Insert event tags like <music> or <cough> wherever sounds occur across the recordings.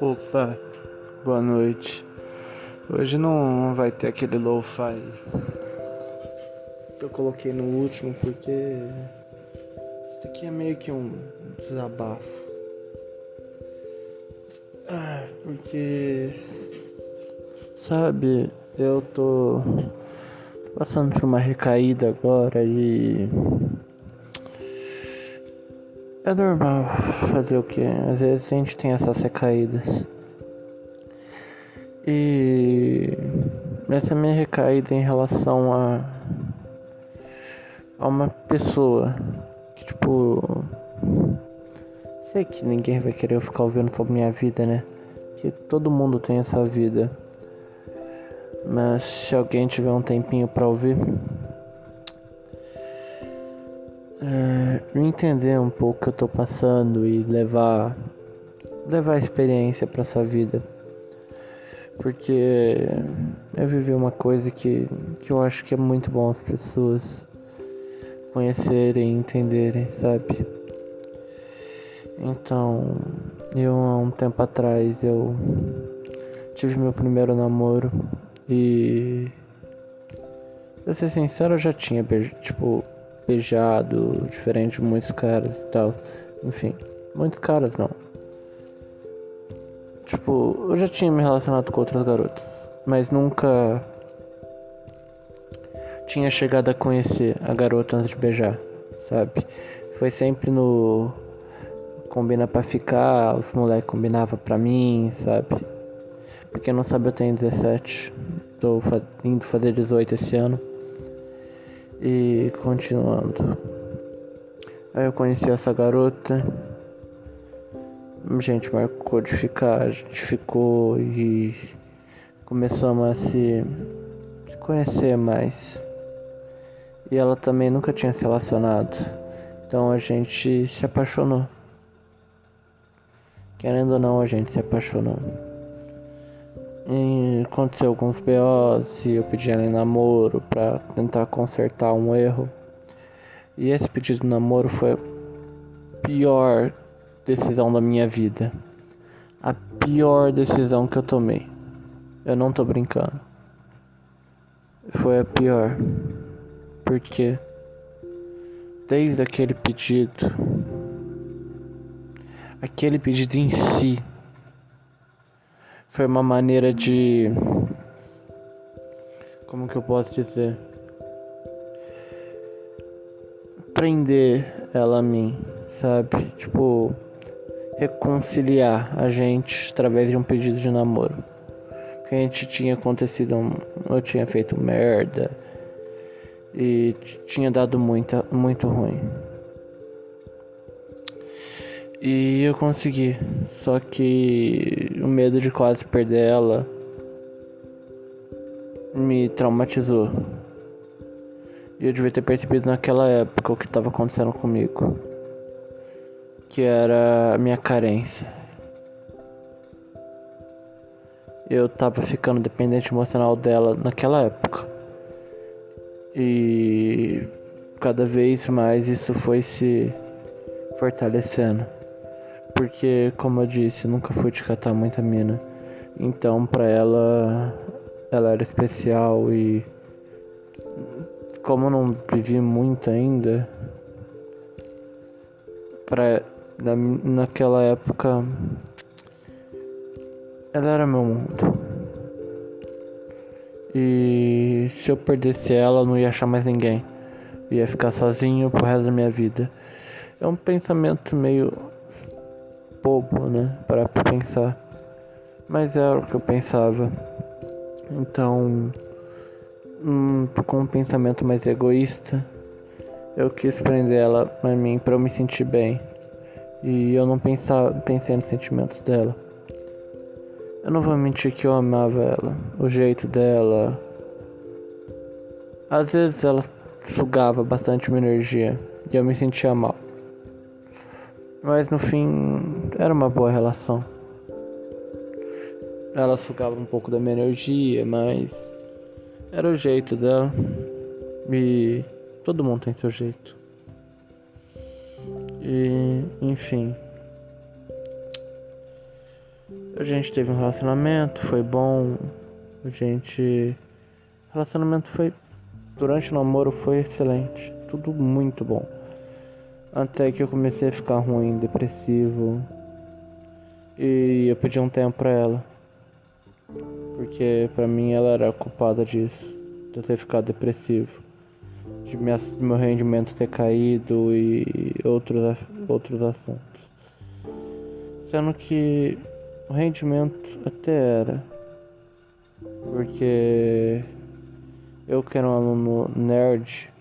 Opa, boa noite. Hoje não vai ter aquele lo-fi que eu coloquei no último porque isso aqui é meio que um desabafo. Ah, porque sabe, eu tô passando por uma recaída agora e é normal fazer o que? Às vezes a gente tem essas recaídas. E essa minha recaída em relação a a uma pessoa que tipo sei que ninguém vai querer ficar ouvindo sobre minha vida, né? Que todo mundo tem essa vida. Mas se alguém tiver um tempinho para ouvir, entender um pouco o que eu tô passando e levar levar a experiência para essa vida. Porque eu vivi uma coisa que, que eu acho que é muito bom as pessoas conhecerem, entenderem, sabe? Então, eu há um tempo atrás eu tive meu primeiro namoro e pra ser sincero eu já tinha tipo beijado, diferente de muitos caras e tal. Enfim, muitos caras não. Tipo, eu já tinha me relacionado com outras garotas, mas nunca tinha chegado a conhecer a garota antes de beijar, sabe? Foi sempre no combina para ficar, os moleques combinava pra mim, sabe? Porque não sabe eu tenho 17, tô indo fazer 18 esse ano. E continuando. Aí eu conheci essa garota. A gente marcou de ficar, a gente ficou e começamos a se, se conhecer mais. E ela também nunca tinha se relacionado. Então a gente se apaixonou. Querendo ou não, a gente se apaixonou. E aconteceu alguns BOs e eu pedi ela em namoro pra tentar consertar um erro. E esse pedido de namoro foi a pior decisão da minha vida. A pior decisão que eu tomei. Eu não tô brincando. Foi a pior. Porque desde aquele pedido, aquele pedido em si foi uma maneira de. Como que eu posso dizer? Prender ela a mim, sabe? Tipo, reconciliar a gente através de um pedido de namoro. Que a gente tinha acontecido, um, eu tinha feito merda e tinha dado muita, muito ruim. E eu consegui. Só que o medo de quase perder ela me traumatizou. E eu devia ter percebido naquela época o que estava acontecendo comigo. Que era a minha carência. Eu tava ficando dependente emocional dela naquela época. E cada vez mais isso foi se fortalecendo. Porque, como eu disse, nunca fui te catar muita mina. Então, pra ela, ela era especial e. Como eu não vivi muito ainda, pra, na, naquela época, ela era meu mundo. E se eu perdesse ela, eu não ia achar mais ninguém. Ia ficar sozinho pro resto da minha vida. É um pensamento meio bobo, né? Para pensar. Mas era o que eu pensava. Então, hum, com um pensamento mais egoísta, eu quis prender ela pra mim para eu me sentir bem. E eu não pensava, pensei nos sentimentos dela. Eu não vou mentir que eu amava ela, o jeito dela. Às vezes ela sugava bastante minha energia e eu me sentia mal. Mas no fim era uma boa relação. Ela sugava um pouco da minha energia, mas era o jeito dela. E todo mundo tem seu jeito. Enfim. A gente teve um relacionamento, foi bom. A gente. O relacionamento foi. Durante o namoro foi excelente. Tudo muito bom. Até que eu comecei a ficar ruim, depressivo. E eu pedi um tempo pra ela. Porque pra mim ela era culpada disso. De eu ter ficado depressivo. De minha, meu rendimento ter caído e outros, outros assuntos. Sendo que o rendimento até era. Porque eu que era um aluno nerd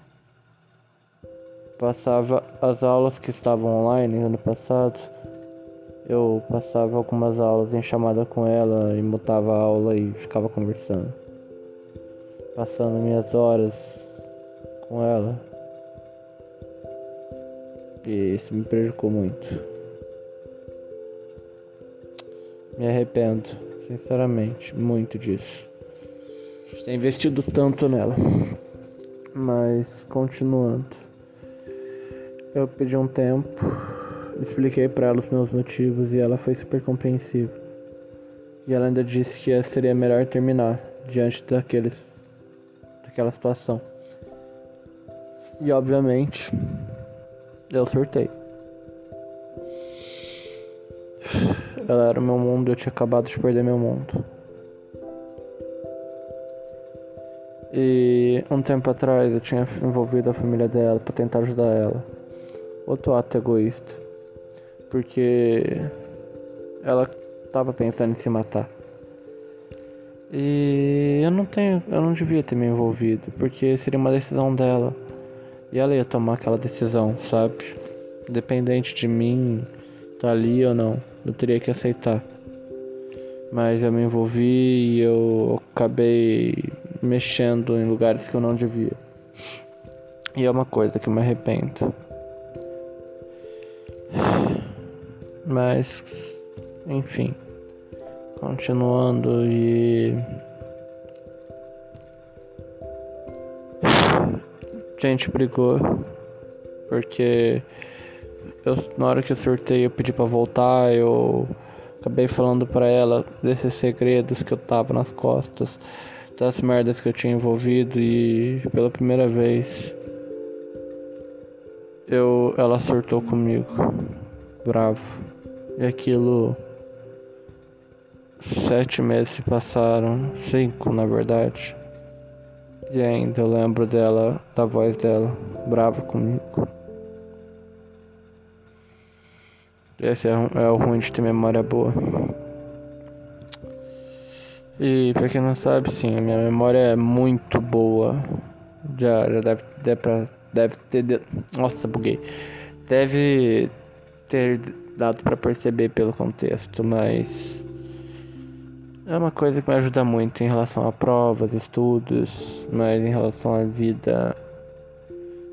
passava as aulas que estavam online ano passado. Eu passava algumas aulas em chamada com ela e mutava a aula e ficava conversando. Passando minhas horas com ela. E isso me prejudicou muito. Me arrependo, sinceramente, muito disso. De ter investido tanto nela. Mas continuando. Eu pedi um tempo, expliquei para ela os meus motivos e ela foi super compreensiva. E ela ainda disse que seria melhor terminar diante daqueles daquela situação. E obviamente eu surtei. Ela era o meu mundo, eu tinha acabado de perder meu mundo. E um tempo atrás eu tinha envolvido a família dela para tentar ajudar ela outro ato egoísta. Porque ela tava pensando em se matar. E eu não tenho, eu não devia ter me envolvido, porque seria uma decisão dela. E ela ia tomar aquela decisão, sabe? Independente de mim estar tá ali ou não, eu teria que aceitar. Mas eu me envolvi e eu acabei mexendo em lugares que eu não devia. E é uma coisa que eu me arrependo. Mas, enfim, continuando e. A <sighs> gente brigou porque eu, na hora que eu sorteio eu pedi para voltar, eu acabei falando para ela desses segredos que eu tava nas costas, das merdas que eu tinha envolvido e pela primeira vez eu ela surtou comigo, bravo. E aquilo. Sete meses se passaram, cinco na verdade. E ainda eu lembro dela, da voz dela, brava comigo. Esse é, é o ruim de ter memória boa. E pra quem não sabe, sim, minha memória é muito boa. Já, já deve, deve, pra, deve ter. Nossa, buguei. Deve ter dado para perceber pelo contexto, mas é uma coisa que me ajuda muito em relação a provas, estudos, mas em relação à vida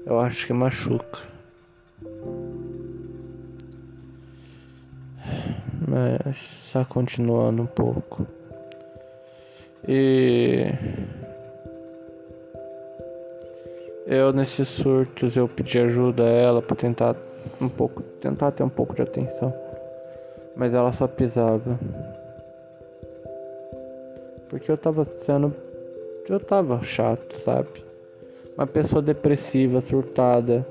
eu acho que machuca. Mas só continuando um pouco. E eu nesses surtos eu pedi ajuda a ela para tentar um pouco, tentar ter um pouco de atenção. Mas ela só pisava. Porque eu tava sendo. Eu tava chato, sabe? Uma pessoa depressiva, surtada.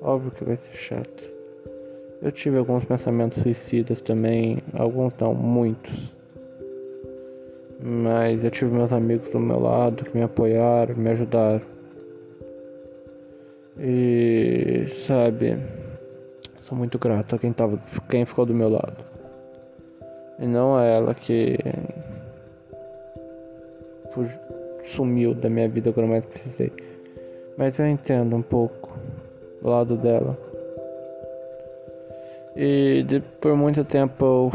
Óbvio que vai ser chato. Eu tive alguns pensamentos suicidas também. Alguns não, muitos. Mas eu tive meus amigos do meu lado que me apoiaram, me ajudaram. E sabe, sou muito grato a quem, tava, quem ficou do meu lado. E não a ela que sumiu da minha vida quando eu mais precisei. Mas eu entendo um pouco o lado dela. E de, por muito tempo eu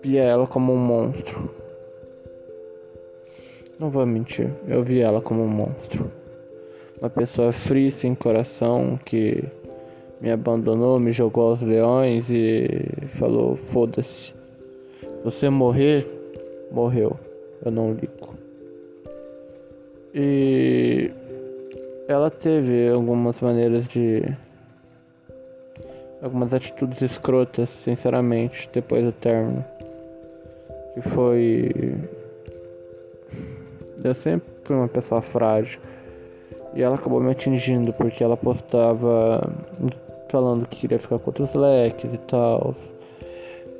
via ela como um monstro. Não vou mentir, eu vi ela como um monstro. Uma pessoa fria sem coração que me abandonou, me jogou aos leões e falou: foda-se. Você morrer, morreu. Eu não ligo. E ela teve algumas maneiras de algumas atitudes escrotas, sinceramente, depois do término. Que foi. Eu sempre fui uma pessoa frágil. E ela acabou me atingindo porque ela postava falando que queria ficar com outros leques e tal.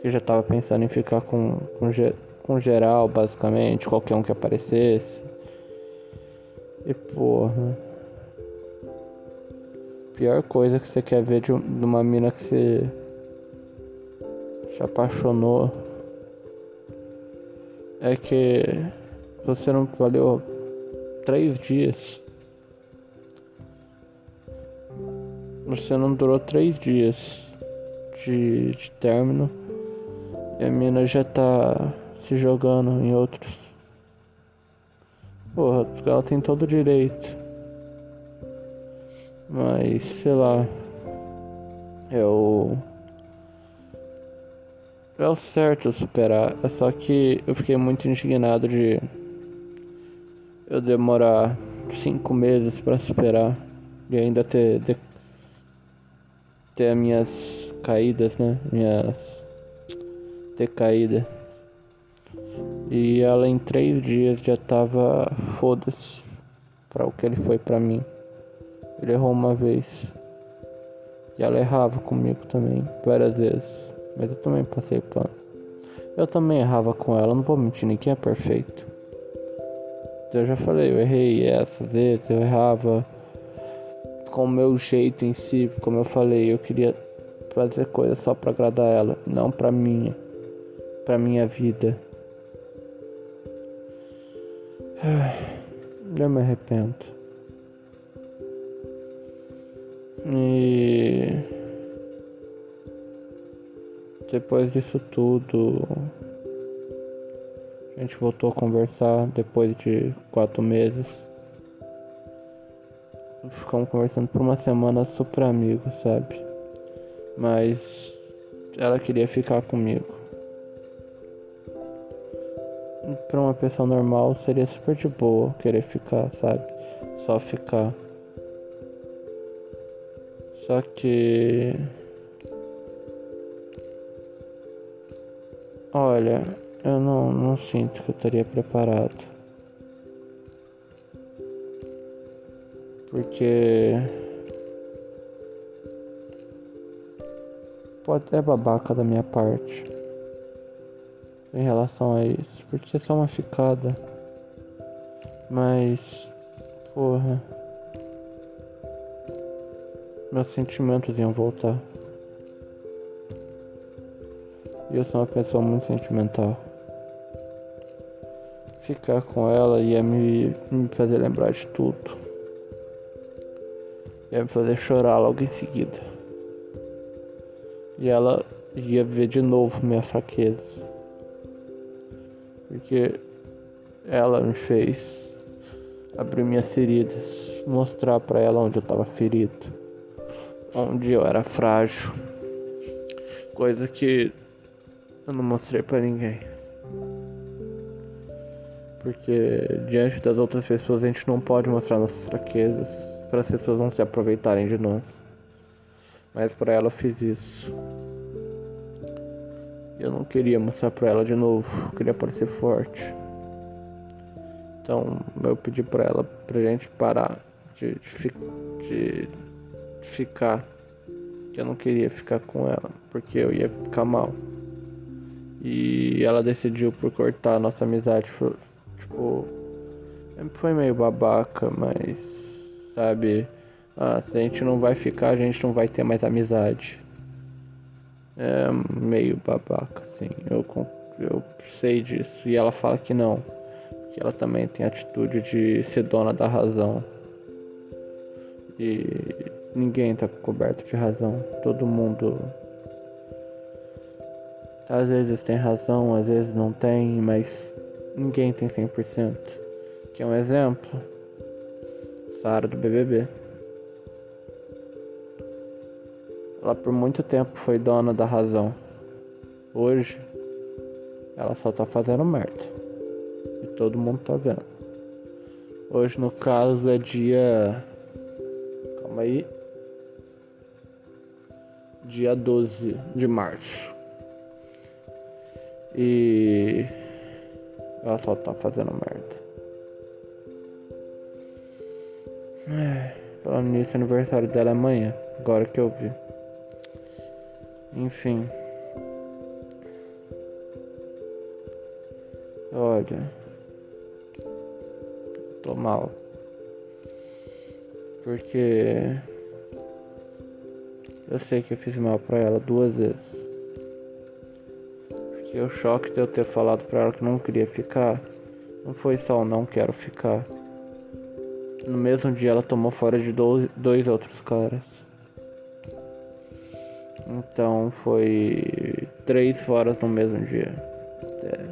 Que já tava pensando em ficar com, com, com geral, basicamente, qualquer um que aparecesse. E porra. Pior coisa que você quer ver de, de uma mina que você se apaixonou é que você não valeu três dias. Você não durou três dias de, de término e a mina já tá se jogando em outros. Porra, ela tem todo o direito. Mas sei lá. Eu. É o certo superar. É só que eu fiquei muito indignado de eu demorar cinco meses para superar e ainda ter, ter as minhas caídas, né? Minhas decaídas. E ela em três dias já tava foda-se para o que ele foi para mim. Ele errou uma vez. E ela errava comigo também, várias vezes. Mas eu também passei pano. Eu também errava com ela, não vou mentir, ninguém é perfeito. Eu já falei, eu errei essas vezes, eu errava com o meu jeito em si, como eu falei, eu queria fazer coisas só para agradar ela, não para minha, para minha vida. Eu me arrependo. E depois disso tudo, a gente voltou a conversar depois de quatro meses. Ficamos conversando por uma semana super amigos, sabe? Mas ela queria ficar comigo. Pra uma pessoa normal seria super de boa querer ficar, sabe? Só ficar. Só que. Olha, eu não, não sinto que eu estaria preparado. Porque. Pode ser babaca da minha parte em relação a isso, porque é só uma ficada. Mas, porra, meus sentimentos iam voltar. E eu sou uma pessoa muito sentimental. Ficar com ela ia me, me fazer lembrar de tudo. Ia me fazer chorar logo em seguida. E ela ia ver de novo minha fraqueza. Porque ela me fez abrir minhas feridas, mostrar para ela onde eu estava ferido, onde eu era frágil. Coisa que eu não mostrei para ninguém. Porque diante das outras pessoas a gente não pode mostrar nossas fraquezas para as pessoas não se aproveitarem de nós. Mas para ela eu fiz isso. Eu não queria mostrar pra ela de novo, eu queria parecer forte. Então eu pedi pra ela pra gente parar de, de, de ficar. Que eu não queria ficar com ela, porque eu ia ficar mal. E ela decidiu por cortar a nossa amizade. Tipo, foi meio babaca, mas sabe, ah, se a gente não vai ficar, a gente não vai ter mais amizade é meio babaca, assim. Eu, eu sei disso. E ela fala que não. Que ela também tem atitude de ser dona da razão. E ninguém tá coberto de razão. Todo mundo. Às vezes tem razão, às vezes não tem, mas ninguém tem 100%. Que é um exemplo. Sara do BBB. Ela por muito tempo foi dona da razão. Hoje, ela só tá fazendo merda. E todo mundo tá vendo. Hoje, no caso, é dia. Calma aí. dia 12 de março. E ela só tá fazendo merda. É, falando nisso, aniversário dela é amanhã, agora que eu vi. Enfim. Olha. Tô mal. Porque eu sei que eu fiz mal pra ela duas vezes. Porque o choque de eu ter falado pra ela que não queria ficar não foi só o não quero ficar. No mesmo dia ela tomou fora de dois, dois outros caras. Então foi três foras no mesmo dia. É.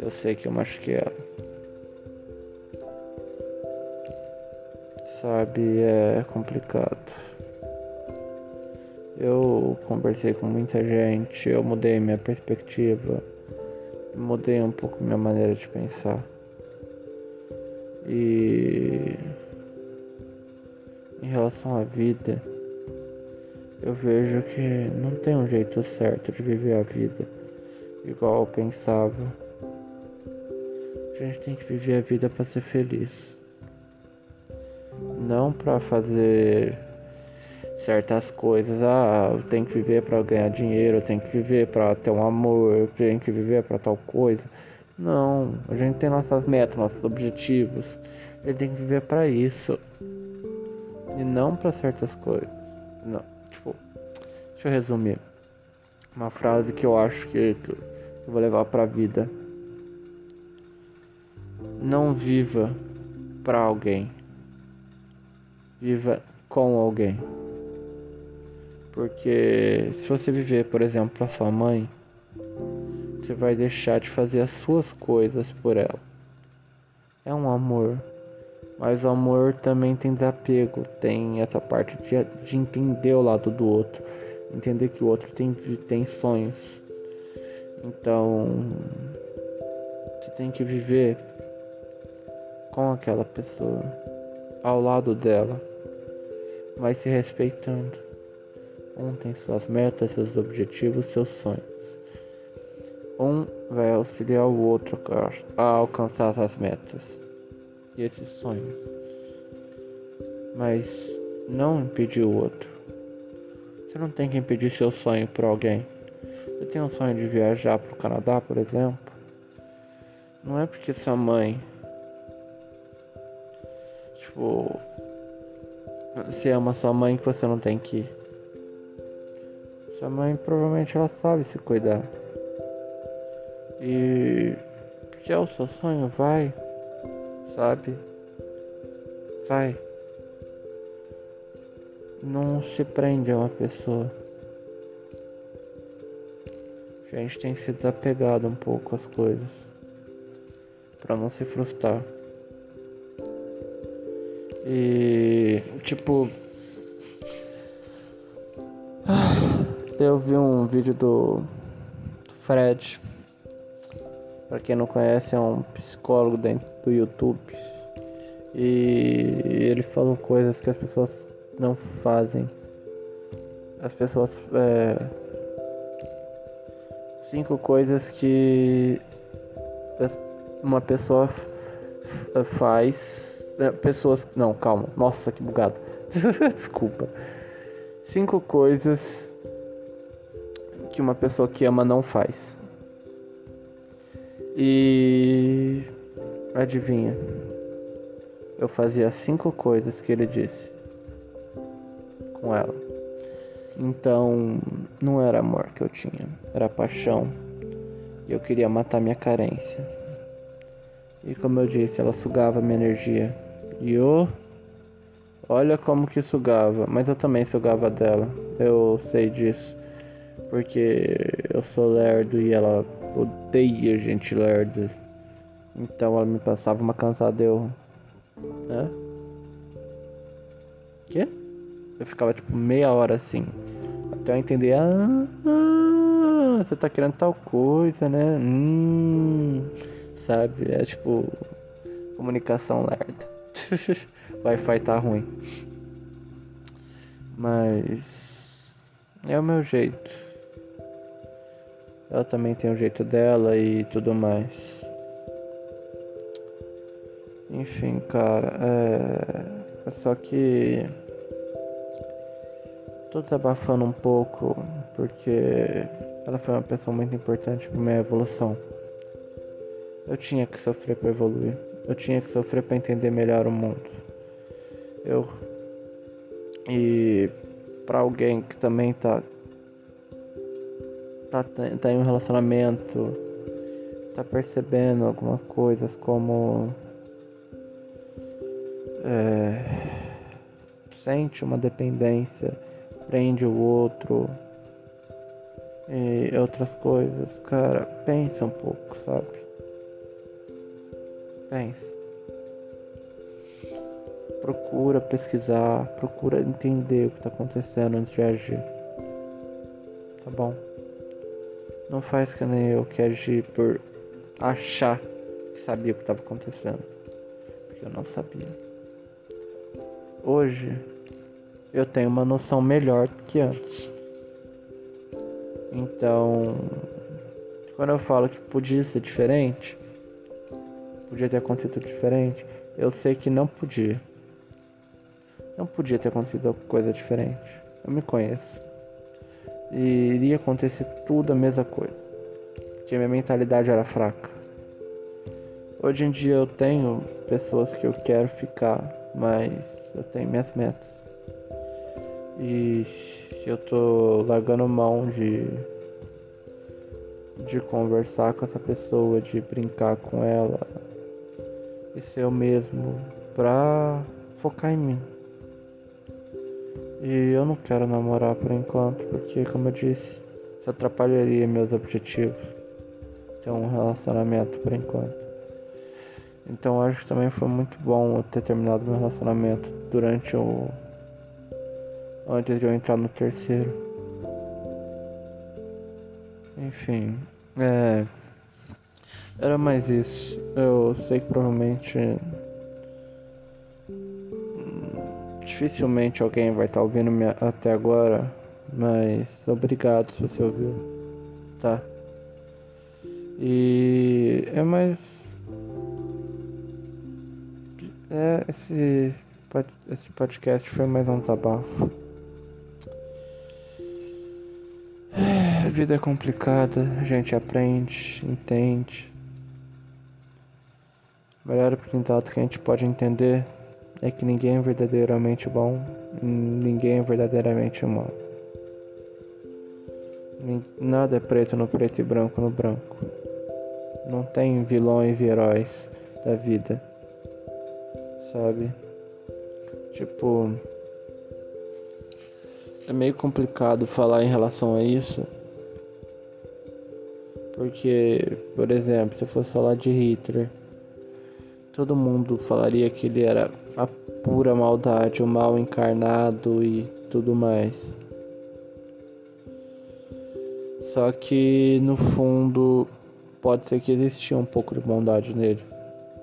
Eu sei que eu machuquei ela. Sabe, é complicado. Eu conversei com muita gente, eu mudei minha perspectiva, mudei um pouco minha maneira de pensar. E em relação à vida, eu vejo que não tem um jeito certo de viver a vida igual eu pensava. A gente tem que viver a vida para ser feliz, não para fazer certas coisas. Ah, eu tenho que viver para ganhar dinheiro, eu tenho que viver para ter um amor, eu tenho que viver para tal coisa. Não, a gente tem nossas metas, nossos objetivos. Gente tem que viver para isso e não para certas coisas. Não, tipo, deixa eu resumir. Uma frase que eu acho que, que eu vou levar para a vida. Não viva para alguém. Viva com alguém. Porque se você viver, por exemplo, para sua mãe, você vai deixar de fazer as suas coisas por ela. É um amor. Mas o amor também tem desapego, tem essa parte de, de entender o lado do outro, entender que o outro tem, tem sonhos. Então, você tem que viver com aquela pessoa, ao lado dela, mas se respeitando. Um tem suas metas, seus objetivos, seus sonhos. Um vai auxiliar o outro a alcançar essas metas e esses sonhos, mas não impedir o outro. Você não tem que impedir seu sonho por alguém. Você tem um sonho de viajar para o Canadá, por exemplo? Não é porque sua mãe, tipo, você ama sua mãe que você não tem que ir. Sua mãe provavelmente ela sabe se cuidar. E se é o seu sonho, vai, sabe? Vai. Não se prende a uma pessoa. A gente tem que se desapegado um pouco às coisas. Pra não se frustrar. E tipo Eu vi um vídeo do Fred. Para quem não conhece, é um psicólogo dentro do YouTube. E ele falou coisas que as pessoas não fazem. As pessoas. É... Cinco coisas que uma pessoa faz. É, pessoas. Não, calma. Nossa, que bugado. <laughs> Desculpa. Cinco coisas que uma pessoa que ama não faz. E adivinha? Eu fazia cinco coisas que ele disse com ela. Então, não era amor que eu tinha, era paixão. E eu queria matar minha carência. E como eu disse, ela sugava minha energia. E eu Olha como que sugava, mas eu também sugava dela. Eu sei disso. Porque eu sou lerdo e ela odeia gente lerda. Então ela me passava uma cansada eu. Hã? Quê? Eu ficava tipo meia hora assim. Até eu entender. Ah, ah você tá querendo tal coisa, né? Hum, sabe? É tipo. Comunicação lerda. <laughs> Wi-Fi tá ruim. Mas é o meu jeito. Ela também tem o jeito dela e tudo mais. Enfim, cara, é, é só que tô desabafando um pouco porque ela foi uma pessoa muito importante para minha evolução. Eu tinha que sofrer para evoluir. Eu tinha que sofrer para entender melhor o mundo. Eu e para alguém que também tá, tá tá em um relacionamento, tá percebendo algumas coisas como é, sente uma dependência, prende o outro e outras coisas, cara, pensa um pouco, sabe? Pensa. Procura pesquisar, procura entender o que está acontecendo antes de agir. Tá bom? Não faz que nem eu que agi por achar que sabia o que estava acontecendo. Porque eu não sabia. Hoje eu tenho uma noção melhor do que antes. Então, quando eu falo que podia ser diferente, podia ter acontecido diferente, eu sei que não podia. Não podia ter acontecido coisa diferente. Eu me conheço. Iria acontecer tudo a mesma coisa. Porque minha mentalidade era fraca. Hoje em dia eu tenho pessoas que eu quero ficar, mas eu tenho minhas metas. E eu tô largando mão de de conversar com essa pessoa, de brincar com ela e ser eu mesmo pra focar em mim. E eu não quero namorar por enquanto, porque como eu disse, isso atrapalharia meus objetivos. Ter um relacionamento por enquanto. Então acho que também foi muito bom eu ter terminado meu relacionamento durante o. antes de eu entrar no terceiro. Enfim, é. Era mais isso. Eu sei que provavelmente Dificilmente alguém vai estar tá ouvindo -me até agora, mas obrigado se você ouviu, tá? E é mais. É, esse, esse podcast foi mais um desabafo. A vida é complicada, a gente aprende, entende. O melhor aprendizado que a gente pode entender é que ninguém é verdadeiramente bom, ninguém é verdadeiramente mal. Nada é preto no preto e branco no branco. Não tem vilões e heróis da vida. Sabe? Tipo. É meio complicado falar em relação a isso. Porque, por exemplo, se eu fosse falar de Hitler, todo mundo falaria que ele era pura maldade, o mal encarnado e tudo mais. Só que no fundo pode ser que existia um pouco de bondade nele.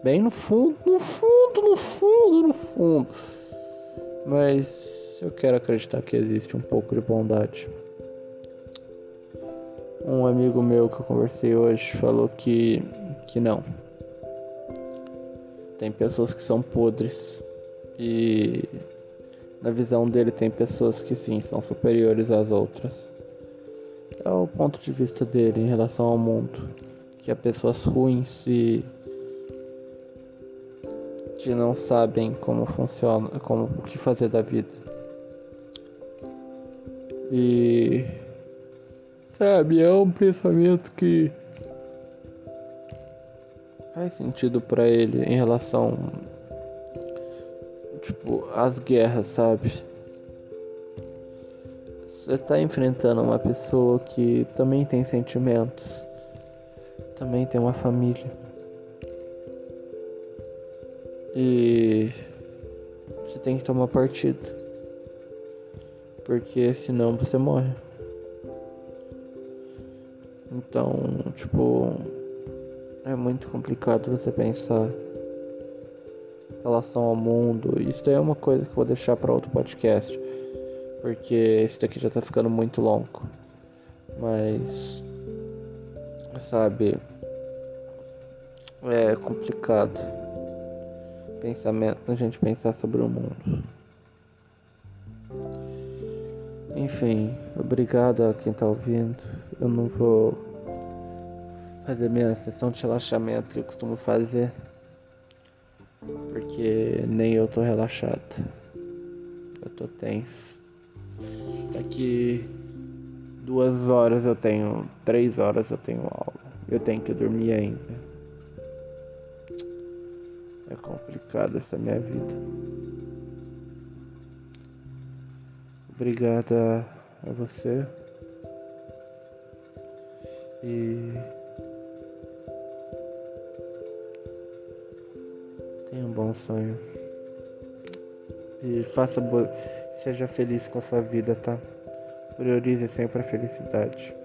Bem no fundo, no fundo, no fundo, no fundo. Mas eu quero acreditar que existe um pouco de bondade. Um amigo meu que eu conversei hoje falou que que não. Tem pessoas que são podres. E na visão dele tem pessoas que sim são superiores às outras. É o ponto de vista dele em relação ao mundo. Que há pessoas ruins e que não sabem como funciona, como o que fazer da vida. E sabe, é um pensamento que faz sentido para ele em relação tipo às guerras, sabe? Você tá enfrentando uma pessoa que também tem sentimentos, também tem uma família. E você tem que tomar partido. Porque senão você morre. Então, tipo, é muito complicado você pensar relação ao mundo. Isso é uma coisa que eu vou deixar para outro podcast. Porque esse daqui já tá ficando muito longo. Mas. Sabe. É complicado. Pensamento, a gente pensar sobre o mundo. Enfim, obrigado a quem tá ouvindo. Eu não vou fazer minha sessão de relaxamento que eu costumo fazer. Porque nem eu tô relaxado. Eu tô tenso. Daqui duas horas eu tenho. Três horas eu tenho aula. Eu tenho que dormir ainda. É complicado essa minha vida. Obrigado a, a você. E um sonho. E faça boa. Seja feliz com a sua vida, tá? Priorize sempre a felicidade.